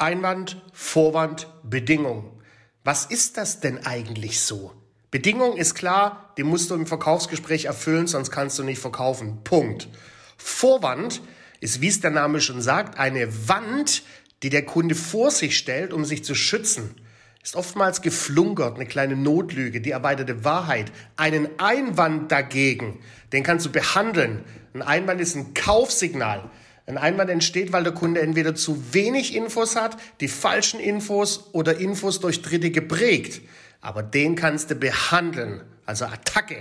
Einwand, Vorwand, Bedingung. Was ist das denn eigentlich so? Bedingung ist klar, die musst du im Verkaufsgespräch erfüllen, sonst kannst du nicht verkaufen. Punkt. Vorwand ist, wie es der Name schon sagt, eine Wand, die der Kunde vor sich stellt, um sich zu schützen. Ist oftmals geflunkert, eine kleine Notlüge, die erweiterte Wahrheit. Einen Einwand dagegen, den kannst du behandeln. Ein Einwand ist ein Kaufsignal. Ein Einwand entsteht, weil der Kunde entweder zu wenig Infos hat, die falschen Infos oder Infos durch Dritte geprägt. Aber den kannst du behandeln. Also Attacke.